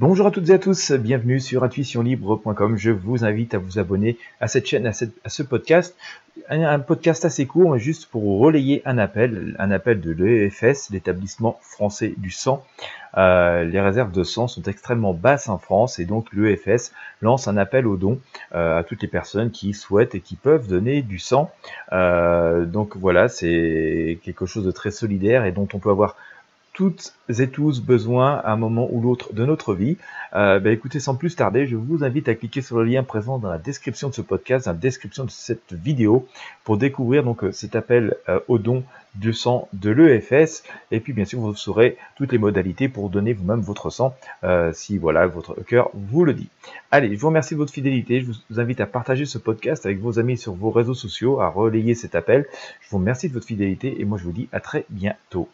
Bonjour à toutes et à tous, bienvenue sur intuitionlibre.com. Je vous invite à vous abonner à cette chaîne, à, ce podcast. Un, podcast assez court, juste pour relayer un appel, un appel de l'EFS, l'établissement français du sang. Euh, les réserves de sang sont extrêmement basses en France et donc l'EFS lance un appel au don euh, à toutes les personnes qui souhaitent et qui peuvent donner du sang. Euh, donc voilà, c'est quelque chose de très solidaire et dont on peut avoir toutes et tous besoin à un moment ou l'autre de notre vie. Euh, bah, écoutez, sans plus tarder, je vous invite à cliquer sur le lien présent dans la description de ce podcast, dans la description de cette vidéo, pour découvrir donc euh, cet appel euh, au don du sang de l'EFS. Et puis bien sûr, vous saurez toutes les modalités pour donner vous-même votre sang, si voilà votre cœur vous le dit. Allez, je vous remercie de votre fidélité. Je vous invite à partager ce podcast avec vos amis sur vos réseaux sociaux, à relayer cet appel. Je vous remercie de votre fidélité et moi je vous dis à très bientôt.